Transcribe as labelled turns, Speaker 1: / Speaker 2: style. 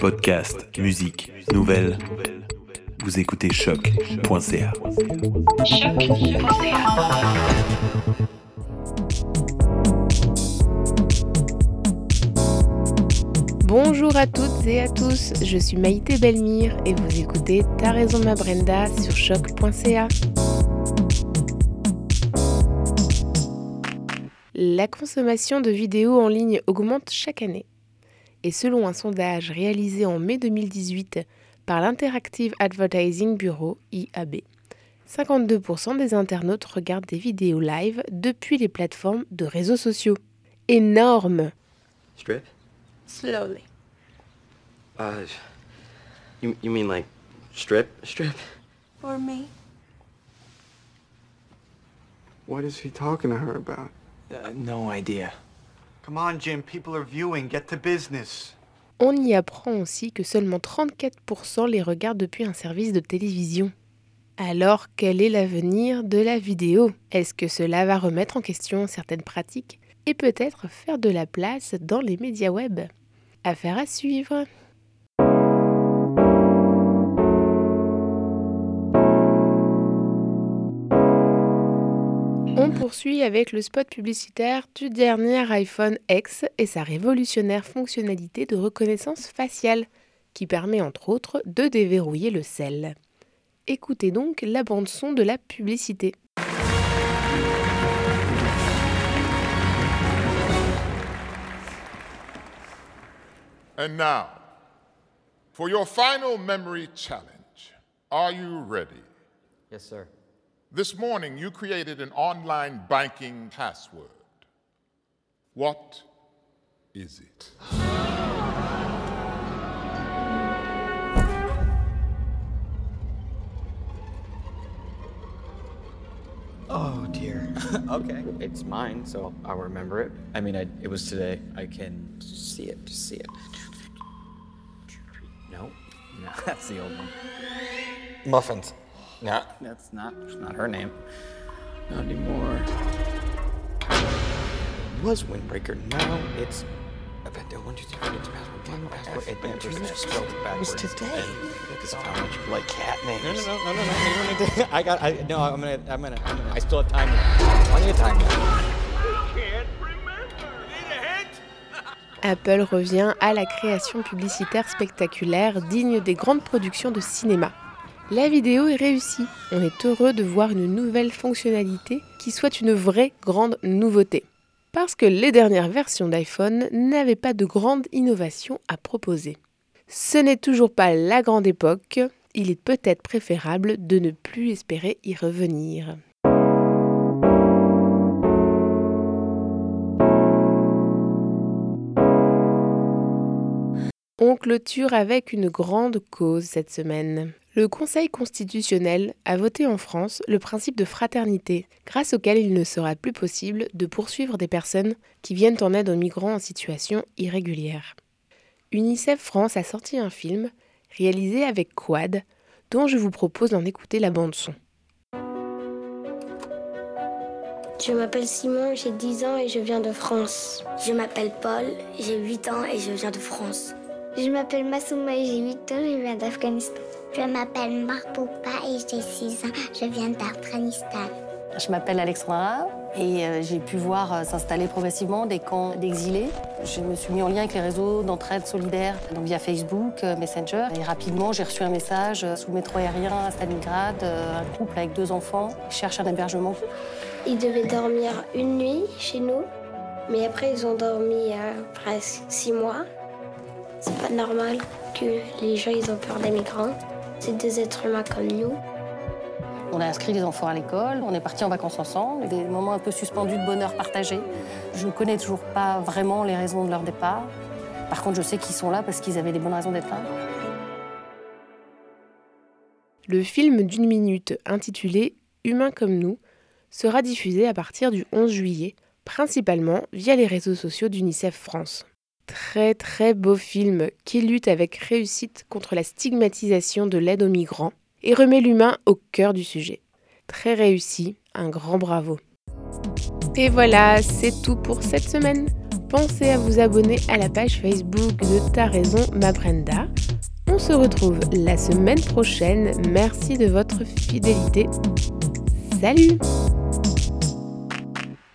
Speaker 1: Podcast, musique, nouvelles. Vous écoutez choc.ca.
Speaker 2: Bonjour à toutes et à tous, je suis Maïté Belmire et vous écoutez T'as raison ma Brenda sur choc.ca. La consommation de vidéos en ligne augmente chaque année. Et selon un sondage réalisé en mai 2018 par l'Interactive Advertising Bureau, IAB, 52% des internautes regardent des vidéos live depuis les plateformes de réseaux sociaux. Énorme
Speaker 3: Strip?
Speaker 4: Slowly.
Speaker 3: Uh, you, you mean like strip? Strip?
Speaker 4: For me.
Speaker 5: What is he talking to her about?
Speaker 6: Uh, no idea.
Speaker 7: On.
Speaker 2: On y apprend aussi que seulement 34% les regardent depuis un service de télévision. Alors, quel est l'avenir de la vidéo? Est-ce que cela va remettre en question certaines pratiques et peut-être faire de la place dans les médias web? Affaire à suivre On poursuit avec le spot publicitaire du dernier iPhone X et sa révolutionnaire fonctionnalité de reconnaissance faciale qui permet entre autres de déverrouiller le sel. Écoutez donc la bande son de la publicité.
Speaker 8: And now, for your final memory challenge, are you ready?
Speaker 3: Yes, sir.
Speaker 8: This morning, you created an online banking password. What is it?
Speaker 6: Oh dear.
Speaker 3: Okay. It's mine, so I'll remember it.
Speaker 6: I mean, I, it was today. I can see it. See it.
Speaker 3: No.
Speaker 6: No, that's the old one. Muffins. No, that's not. It's not her name. Not anymore. It was Windbreaker? Now it's. I bet the one, two, three, four, it's password. One password. Spelled it
Speaker 9: was today.
Speaker 6: Because of how much you like cat names.
Speaker 9: No, no, no, no, no, to. I got. I no. I'm gonna. I'm gonna. I'm gonna. I still have time. Plenty of time.
Speaker 2: Apple revient à la création publicitaire spectaculaire digne des grandes productions de cinéma. La vidéo est réussie. On est heureux de voir une nouvelle fonctionnalité qui soit une vraie grande nouveauté. Parce que les dernières versions d'iPhone n'avaient pas de grande innovation à proposer. Ce n'est toujours pas la grande époque, il est peut-être préférable de ne plus espérer y revenir. On clôture avec une grande cause cette semaine. Le Conseil constitutionnel a voté en France le principe de fraternité, grâce auquel il ne sera plus possible de poursuivre des personnes qui viennent en aide aux migrants en situation irrégulière. UNICEF France a sorti un film réalisé avec Quad, dont je vous propose d'en écouter la bande-son.
Speaker 10: Je m'appelle Simon, j'ai 10 ans et je viens de France.
Speaker 11: Je m'appelle Paul, j'ai 8 ans et je viens de France.
Speaker 12: Je m'appelle Massouma et j'ai 8 ans, je viens d'Afghanistan.
Speaker 13: Je m'appelle Marpoupa et j'ai 6 ans, je viens d'Afghanistan.
Speaker 14: Je m'appelle Alexandra et euh, j'ai pu voir euh, s'installer progressivement des camps d'exilés. Je me suis mis en lien avec les réseaux d'entraide solidaire, donc via Facebook, euh, Messenger. Et rapidement, j'ai reçu un message sous le métro aérien à Stalingrad, un couple avec deux enfants cherche un hébergement.
Speaker 10: Ils devaient dormir une nuit chez nous, mais après ils ont dormi euh, presque 6 mois. C'est pas normal que les gens ils ont peur des migrants. C'est des êtres humains comme nous.
Speaker 14: On a inscrit les enfants à l'école, on est partis en vacances ensemble, des moments un peu suspendus de bonheur partagé. Je ne connais toujours pas vraiment les raisons de leur départ. Par contre, je sais qu'ils sont là parce qu'ils avaient des bonnes raisons d'être là.
Speaker 2: Le film d'une minute intitulé Humains comme nous sera diffusé à partir du 11 juillet, principalement via les réseaux sociaux d'UNICEF France. Très beau film qui lutte avec réussite contre la stigmatisation de l'aide aux migrants et remet l'humain au cœur du sujet. Très réussi, un grand bravo. Et voilà, c'est tout pour cette semaine. Pensez à vous abonner à la page Facebook de Ta Raison, ma Brenda. On se retrouve la semaine prochaine. Merci de votre fidélité. Salut